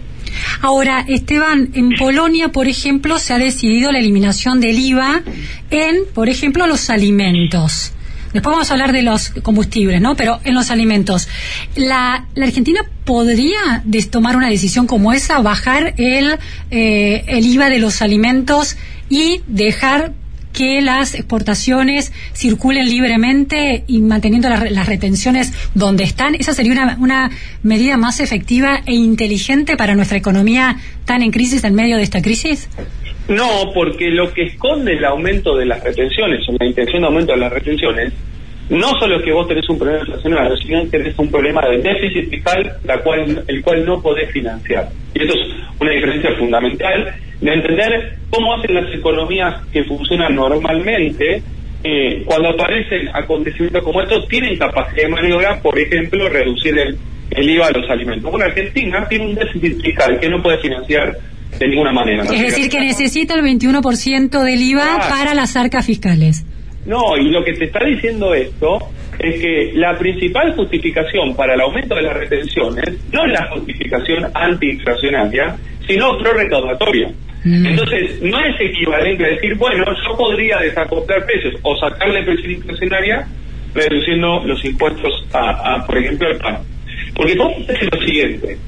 A: Ahora, Esteban, en Polonia, por ejemplo, se ha decidido la eliminación del IVA en, por ejemplo, los alimentos. Después vamos a hablar de los combustibles, ¿no? Pero en los alimentos. ¿La, la Argentina podría tomar una decisión como esa, bajar el, eh, el IVA de los alimentos y dejar que las exportaciones circulen libremente y manteniendo las, las retenciones donde están? ¿Esa sería una, una medida más efectiva e inteligente para nuestra economía tan en crisis en medio de esta crisis?
O: No, porque lo que esconde el aumento de las retenciones, o la intención de aumento de las retenciones, no solo es que vos tenés un problema inflacionario, sino que tenés un problema de déficit fiscal, el cual no podés financiar. Y eso es una diferencia fundamental de entender cómo hacen las economías que funcionan normalmente. eh, cuando aparecen acontecimientos como estos, tienen capacidad de maniobra, por ejemplo, reducir el, el IVA a los alimentos. Bueno, Argentina tiene un déficit fiscal que no puede financiar de ninguna manera. ¿no?
A: Es decir, que necesita el 21% del IVA
O: Claro.
A: para las arcas fiscales.
O: No, y lo que te está diciendo esto es que la principal justificación para el aumento de las retenciones no es la justificación antiinflacionaria, sino pro-recaudatoria. Entonces, no es equivalente a decir, bueno, yo podría desacoplar precios o sacarle presión inflacionaria reduciendo los impuestos a, a, por ejemplo, al pan. Porque vos lo siguiente,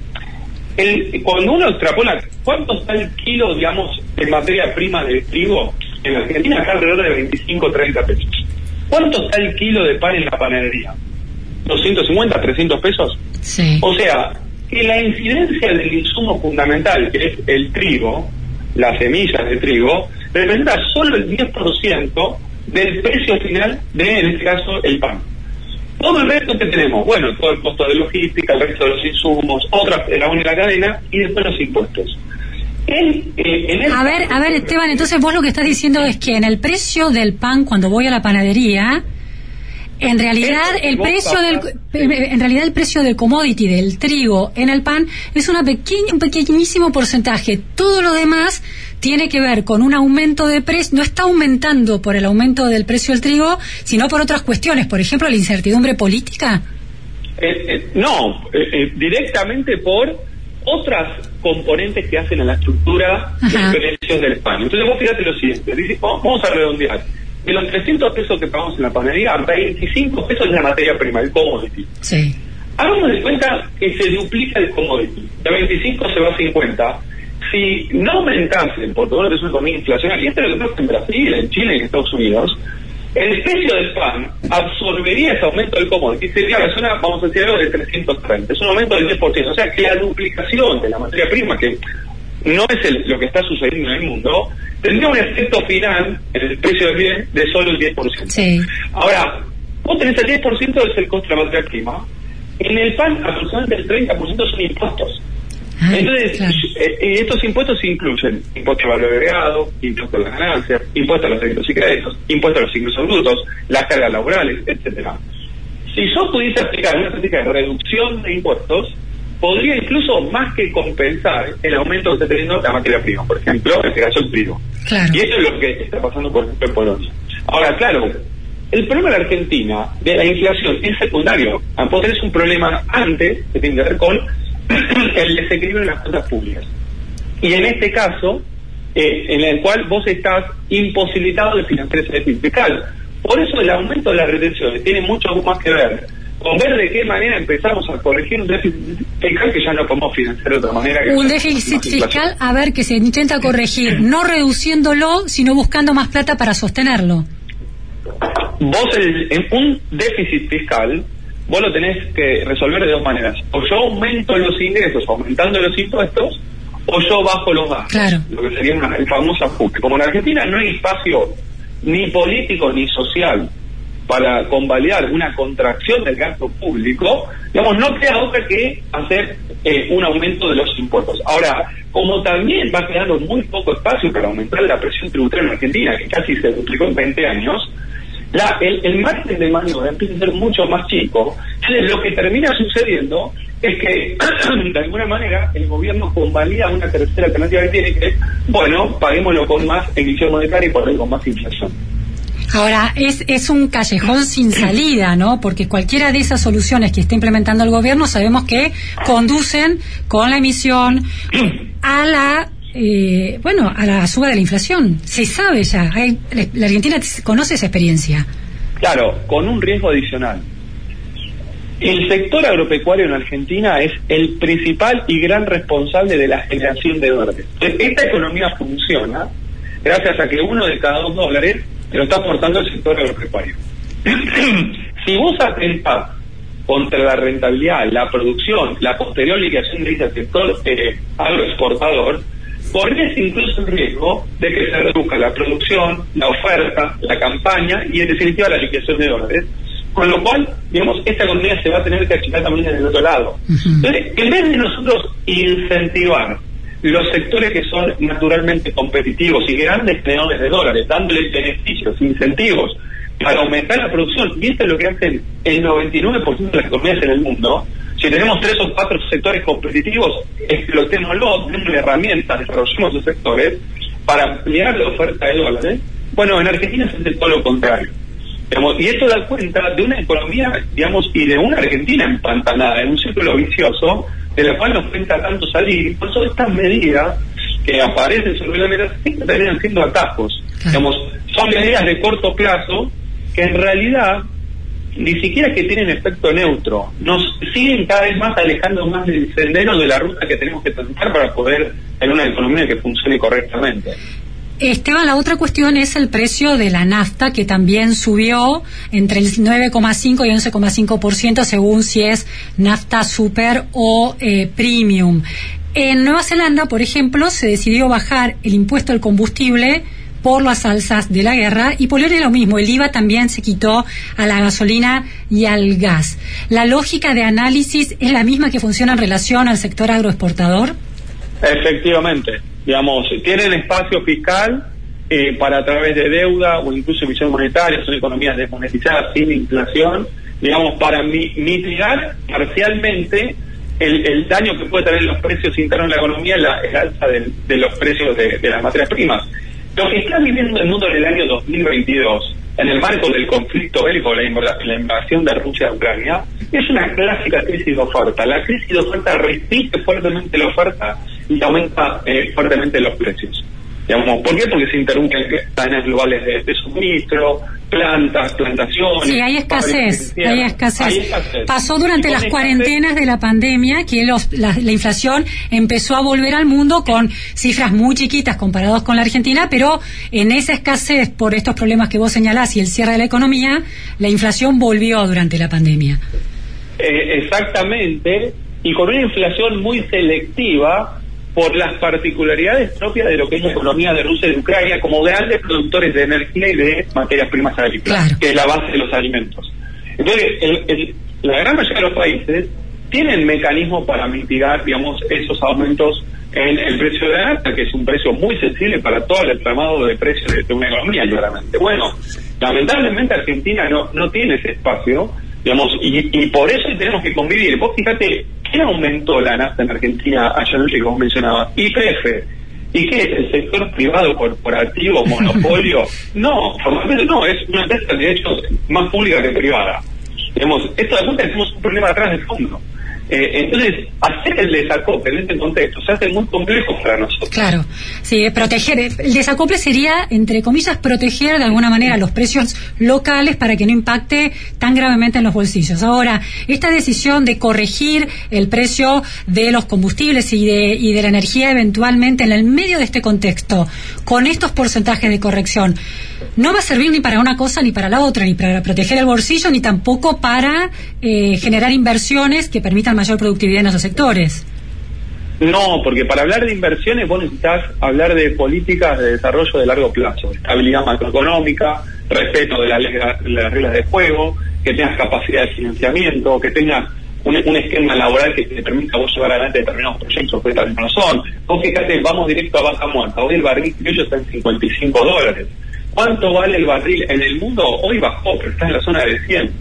O: el, cuando uno extrapola cuánto está el kilo, digamos, de materia prima de trigo, en Argentina está alrededor de 25 30 pesos. ¿Cuánto está el kilo de pan en la panadería? ¿250, 300 pesos?
A: Sí.
O: O sea, que la incidencia del insumo fundamental, que es el trigo, las semillas de trigo, representa solo el 10% del precio final de, en este caso, el pan. Todo el resto que tenemos, bueno, todo el costo de logística, el resto de los insumos, otras la única cadena y después los impuestos. En, eh,
A: A ver, a ver, Esteban, entonces vos lo que estás diciendo es que en el precio del pan, cuando voy a la panadería, En realidad el precio del
O: bajás-
A: en realidad el precio del commodity del trigo en el pan es una pequeña, un pequeñísimo porcentaje. Todo lo demás tiene que ver con un aumento de precio, no está aumentando por el aumento del precio del trigo, sino por otras cuestiones, por ejemplo, la incertidumbre política.
O: Eh, eh, no, eh, eh, directamente por otras componentes que hacen a la estructura
A: Ajá.
O: de precios del pan. Entonces vos fíjate lo siguiente, dice, vamos vamos a redondear. De los 300 pesos que pagamos en la panadería, 25 pesos es la materia prima, el commodity.
A: Sí.
O: Hagamos de cuenta que se duplica el commodity. De 25 se va a 50. Si no aumentasen, por todo lo que es una economía inflacionaria, y esto es lo que pasa en Brasil, en Chile y en Estados Unidos, el precio del pan absorbería ese aumento del commodity. Sería la zona, vamos a decir algo, de 330. Es un aumento del 10%. O sea que la duplicación de la materia prima, que no es el- lo que está sucediendo en el mundo, tendría un efecto final en el precio del bien de solo el 10%.
A: Sí.
O: Ahora, vos tenés el 10% es el costo de la materia prima. En el pan, aproximadamente el 30% son impuestos. Entonces, eh, eh, estos impuestos incluyen impuesto al valor agregado, impuesto a las ganancias, impuesto a los delitos y créditos, impuesto a los ingresos brutos, las cargas laborales, etcétera. Si yo pudiese aplicar una política de reducción de impuestos, podría incluso más que compensar el aumento que está teniendo la materia prima, por ejemplo, en este caso el trigo. Y eso es lo que está pasando, por ejemplo, en Polonia. Ahora, claro, el problema de la Argentina de la inflación es secundario. Vos tenés un problema antes que tiene que ver con el desequilibrio en las cuentas públicas. Y en este caso, eh, en el cual vos estás imposibilitado de financiar ese déficit fiscal. Por eso el aumento de las retenciones tiene mucho más que ver con ver de qué manera empezamos a corregir un déficit fiscal que ya no podemos financiar de otra manera. que
A: Un déficit fiscal, a ver, que se intenta corregir, no reduciéndolo, sino buscando más plata para sostenerlo.
O: Vos el- en un déficit fiscal, vos lo tenés que resolver de dos maneras. O yo aumento los ingresos aumentando los impuestos, o yo bajo los gastos.
A: Claro.
O: Lo que sería una, el famoso ajuste. Como en Argentina no hay espacio ni político ni social para convalidar una contracción del gasto público, digamos, no queda otra que hacer eh, un aumento de los impuestos. Ahora, como también va quedando muy poco espacio para aumentar la presión tributaria en Argentina, que casi se duplicó en 20 años, el, el margen de maniobra empieza a ser mucho más chico. Entonces, lo que termina sucediendo es que, de alguna manera, el gobierno convalida una tercera alternativa que tiene, que es, bueno, paguémoslo con más emisión monetaria y por ahí con más inflación.
A: Ahora, es, es un callejón sin salida, ¿no? Porque cualquiera de esas soluciones que está implementando el gobierno sabemos que conducen con la emisión a la, eh, bueno, a la suba de la inflación. Se sabe ya. La Argentina conoce esa experiencia.
O: Claro, con un riesgo adicional. El sector agropecuario en Argentina es el principal y gran responsable de la generación de dólares. Esta economía funciona gracias a que uno de cada dos dólares se lo está aportando el sector agropecuario. si vos atentás contra la rentabilidad, la producción, la posterior liquidación del sector eh, agroexportador, corres incluso el riesgo de que se reduzca la producción, la oferta, la campaña y en definitiva la liquidación de dólares. Con lo cual, digamos, esta economía se va a tener que achicar también en el otro lado. Entonces, en vez de nosotros incentivar los sectores que son naturalmente competitivos y grandes tenedores de dólares, dándoles beneficios, incentivos para aumentar la producción, y esto es lo que hacen el 99% de las economías en el mundo, si tenemos tres o cuatro sectores competitivos, explotémoslo, démosle herramientas, desarrollemos esos sectores para ampliar la oferta de dólares. Bueno, en Argentina se hace todo lo contrario. Y esto da cuenta de una economía, digamos, y de una Argentina empantanada, en un círculo vicioso, de la cual nos cuenta tanto salir. Por eso estas medidas que aparecen sobre la mesa siempre terminan siendo atajos. Digamos, son medidas de corto plazo que en realidad ni siquiera que tienen efecto neutro, nos siguen cada vez más alejando más del sendero de la ruta que tenemos que transitar para poder tener una economía que funcione correctamente.
A: Esteban, la otra cuestión es el precio de la nafta, que también subió entre el 9,5 y 11,5% según si es nafta super o eh, premium. En Nueva Zelanda, por ejemplo, se decidió bajar el impuesto al combustible por las alzas de la guerra y Polonia lo mismo, el IVA también se quitó a la gasolina y al gas. ¿La lógica de análisis es la misma que funciona en relación al sector agroexportador?
O: Efectivamente, digamos, tienen espacio fiscal eh, para a través de deuda o incluso emisión monetaria, son economías desmonetizadas sin inflación, digamos, para mi- mitigar parcialmente el, el daño que puede tener los precios internos de la economía, la, el alza del- de los precios de, de las materias primas. Lo que está viviendo el mundo en el año 2022, en el marco del conflicto bélico, la, la invasión de Rusia a Ucrania, es una clásica crisis de oferta. La crisis de oferta restringe fuertemente la oferta y aumenta eh, fuertemente los precios. Digamos, ¿Por qué? Porque se interrumpen cadenas globales de, de suministro, plantas, plantaciones.
A: Sí, hay escasez, hay escasez.
O: Hay escasez.
A: Pasó durante las
O: con
A: cuarentenas de la pandemia que los- la, la inflación empezó a volver al mundo con cifras muy chiquitas comparados con la Argentina, pero en esa escasez por estos problemas que vos señalás y el cierre de la economía, la inflación volvió durante la pandemia.
O: Eh, exactamente, y con una inflación muy selectiva por las particularidades propias de lo que es la economía de Rusia y de Ucrania como grandes productores de energía y de materias primas agrícolas, que es la base de los alimentos. Entonces, el- el- la gran mayoría de los países tienen mecanismos para mitigar, digamos, esos aumentos en el precio de la nafta, que es un precio muy sensible para todo el entramado de precios de, de una economía, claramente. Bueno, lamentablemente Argentina no, no tiene ese espacio, digamos, y, y por eso tenemos que convivir. Vos fíjate, ¿quién aumentó la nafta en Argentina ayer noche, como mencionaba? YPF. ¿Y qué es? ¿El sector privado corporativo, monopolio? no, formalmente no, es una empresa de hecho más pública que privada. Digamos, esto de cuenta que tenemos un problema atrás de fondo. Eh, entonces, hacer el desacople en este contexto se hace muy complejo para nosotros.
A: Claro, sí, proteger. El desacople sería, entre comillas, proteger de alguna manera los precios locales para que no impacte tan gravemente en los bolsillos. Ahora, esta decisión de corregir el precio de los combustibles y de, y de la energía eventualmente en el medio de este contexto, con estos porcentajes de corrección, no va a servir ni para una cosa ni para la otra, ni para proteger el bolsillo, ni tampoco para eh, generar inversiones que permitan mayor productividad en esos sectores.
O: No, porque para hablar de inversiones vos necesitas hablar de políticas de desarrollo de largo plazo, estabilidad macroeconómica, respeto de, las reglas de juego, que tengas capacidad de financiamiento, que tengas un, esquema laboral que te permita vos llevar adelante determinados proyectos que vez no son. Vos fíjate, vamos directo a baja muerta. Hoy el barril criollo está en 55 dólares. ¿Cuánto vale el barril en el mundo? Hoy bajó, pero está en la zona de 100.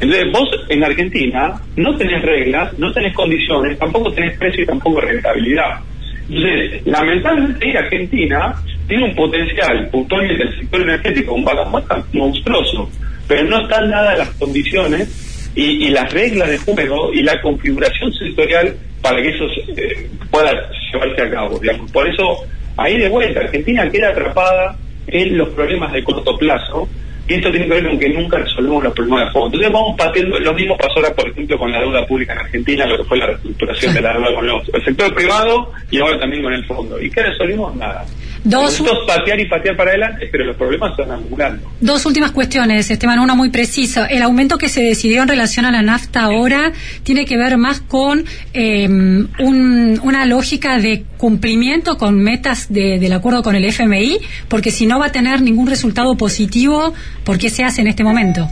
O: Entonces vos en Argentina no tenés reglas, no tenés condiciones, tampoco tenés precio y tampoco rentabilidad. Entonces, lamentablemente Argentina tiene un potencial, puntualmente el sector energético, un balanza monstruoso, pero no están dadas las condiciones y, y las reglas de juego y la configuración sectorial para que eso eh, pueda llevarse a cabo. digamos. Por eso, ahí de vuelta, Argentina queda atrapada en los problemas de corto plazo y esto tiene que ver con que nunca resolvemos los problemas de fondo. Entonces vamos pateando, lo mismo pasó ahora, por ejemplo, con la deuda pública en Argentina, lo que fue la reestructuración de la deuda con los- el sector privado y ahora también con el fondo. ¿Y qué resolvimos? Nada.
A: Dos-
O: patear y patear para adelante, pero los problemas se van acumulando.
A: Dos últimas cuestiones, Esteban, una muy precisa. El aumento que se decidió en relación a la nafta ahora tiene que ver más con eh, un- una lógica de cumplimiento con metas de- del acuerdo con el FMI, porque si no va a tener ningún resultado positivo, ¿por qué se hace en este momento?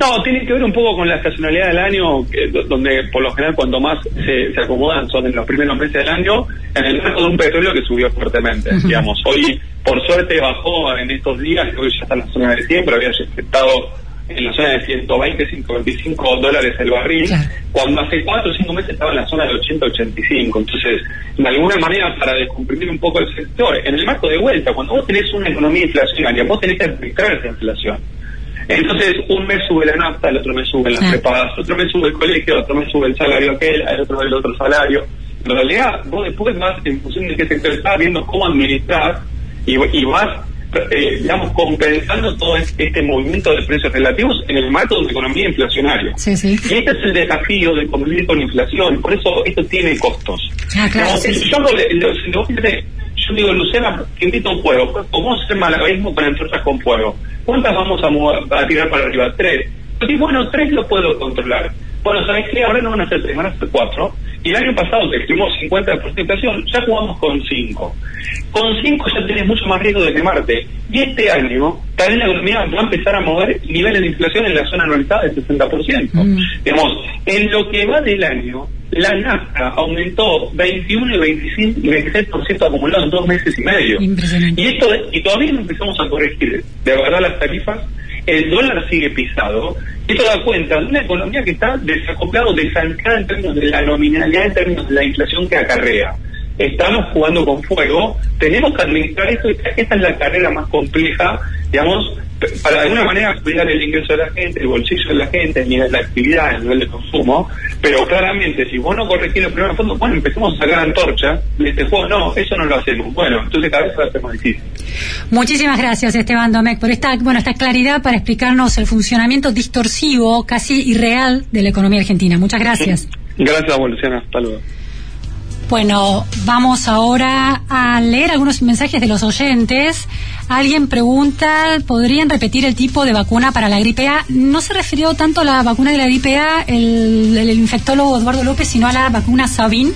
O: No, tiene que ver un poco con la estacionalidad del año, que- do- donde por lo general cuando más se, se acomodan son en los primeros meses del año, en el marco de un petróleo que subió fuertemente. Digamos, hoy por suerte bajó en estos días, hoy ya está en la zona de 100, pero había estado en la zona de 120, 125 dólares el barril, cuando hace 4 o 5 meses estaba en la zona de 80, 85. Entonces, de alguna manera, para descomprimir un poco el sector, en el marco de vuelta, cuando vos tenés una economía inflacionaria, vos tenés que aplicar esa inflación. Entonces, un mes sube la nafta, el otro mes suben las prepagas, otro mes sube el colegio, otro mes sube el salario aquel, el otro el otro salario. En realidad, vos después vas, en función de qué sector estás, viendo cómo administrar y, y vas, eh, digamos, compensando todo este movimiento de precios relativos en el marco de una economía inflacionaria.
A: Sí, sí.
O: Y este es el desafío de convivir con inflación, por eso esto tiene costos.
A: Ah, claro,
O: No,
A: sí.
O: Yo, yo digo, Luciana, te invito a un juego. Vamos a hacer malabarismo con con fuego. ¿Cuántas vamos a, mover- a tirar para arriba? Tres. Digo, bueno, tres lo puedo controlar. Bueno, ¿sabes qué? Ahora no van a ser tres, van a ser cuatro. Y el año pasado, que estuvimos 50% de inflación, ya jugamos con cinco. Con cinco ya tenés mucho más riesgo de quemarte. Y este año, también la economía va a empezar a mover niveles de inflación en la zona anualizada del 60%. Digamos, en lo que va del año, la nafta aumentó 21 y 25 y 26% acumulado en dos meses y medio.
A: Impresionante.
O: Y esto y todavía no empezamos a corregir de verdad las tarifas, el dólar sigue pisado. Esto da cuenta de una economía que está desacoplado, desancada en términos de la nominalidad, en términos de la inflación que acarrea. Estamos jugando con fuego, tenemos que administrar esto, esta es la carrera más compleja, digamos, para de alguna manera cuidar el ingreso de la gente, el bolsillo de la gente, el nivel de actividad, el nivel de consumo, pero claramente si vos no corregís los primeros fondos, bueno, empecemos a sacar antorcha de este juego, no, eso no lo hacemos. Bueno, entonces cada vez va a ser más difícil.
A: Muchísimas gracias, Esteban Domecq, por esta, bueno, esta claridad para explicarnos el funcionamiento distorsivo, casi irreal, de la economía argentina. Muchas gracias.
O: Gracias, a Luciana, hasta luego.
A: Bueno, vamos ahora a leer algunos mensajes de los oyentes. Alguien pregunta, ¿podrían repetir el tipo de vacuna para la gripe A? No se refirió tanto a la vacuna de la gripe A el, infectólogo Eduardo López, sino a la vacuna Sabin,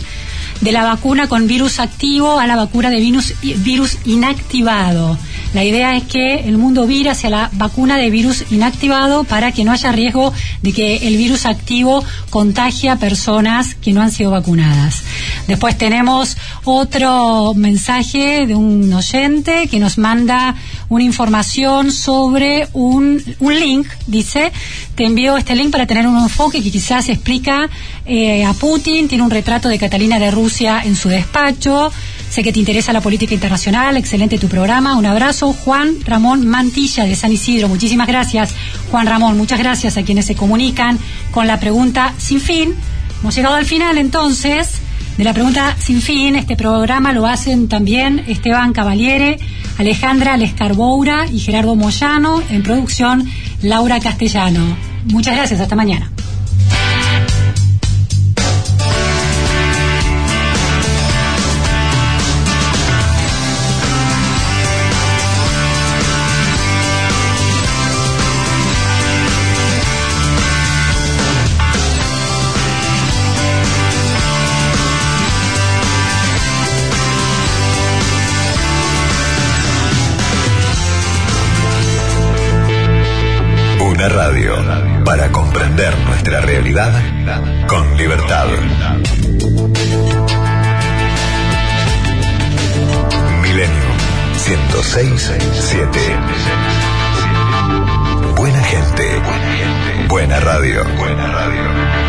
A: de la vacuna con virus activo a la vacuna de virus inactivado. La idea es que el mundo vire hacia la vacuna de virus inactivado para que no haya riesgo de que el virus activo contagie a personas que no han sido vacunadas. Después tenemos otro mensaje de un oyente que nos manda una información sobre un, un link, dice, te envío este link para tener un enfoque que quizás explica eh, a Putin, tiene un retrato de Catalina de Rusia en su despacho, sé que te interesa la política internacional, excelente tu programa, un abrazo, Juan Ramón Mantilla de San Isidro, muchísimas gracias, Juan Ramón, muchas gracias a quienes se comunican con la pregunta sin fin, hemos llegado al final entonces de la pregunta sin fin. Este programa lo hacen también Esteban Cavaliere, Alejandra Lescarboura y Gerardo Moyano. En producción, Laura Castellano. Muchas gracias. Hasta mañana.
D: Con libertad. Milenio 106.7. Buena gente. Buena radio. Buena radio.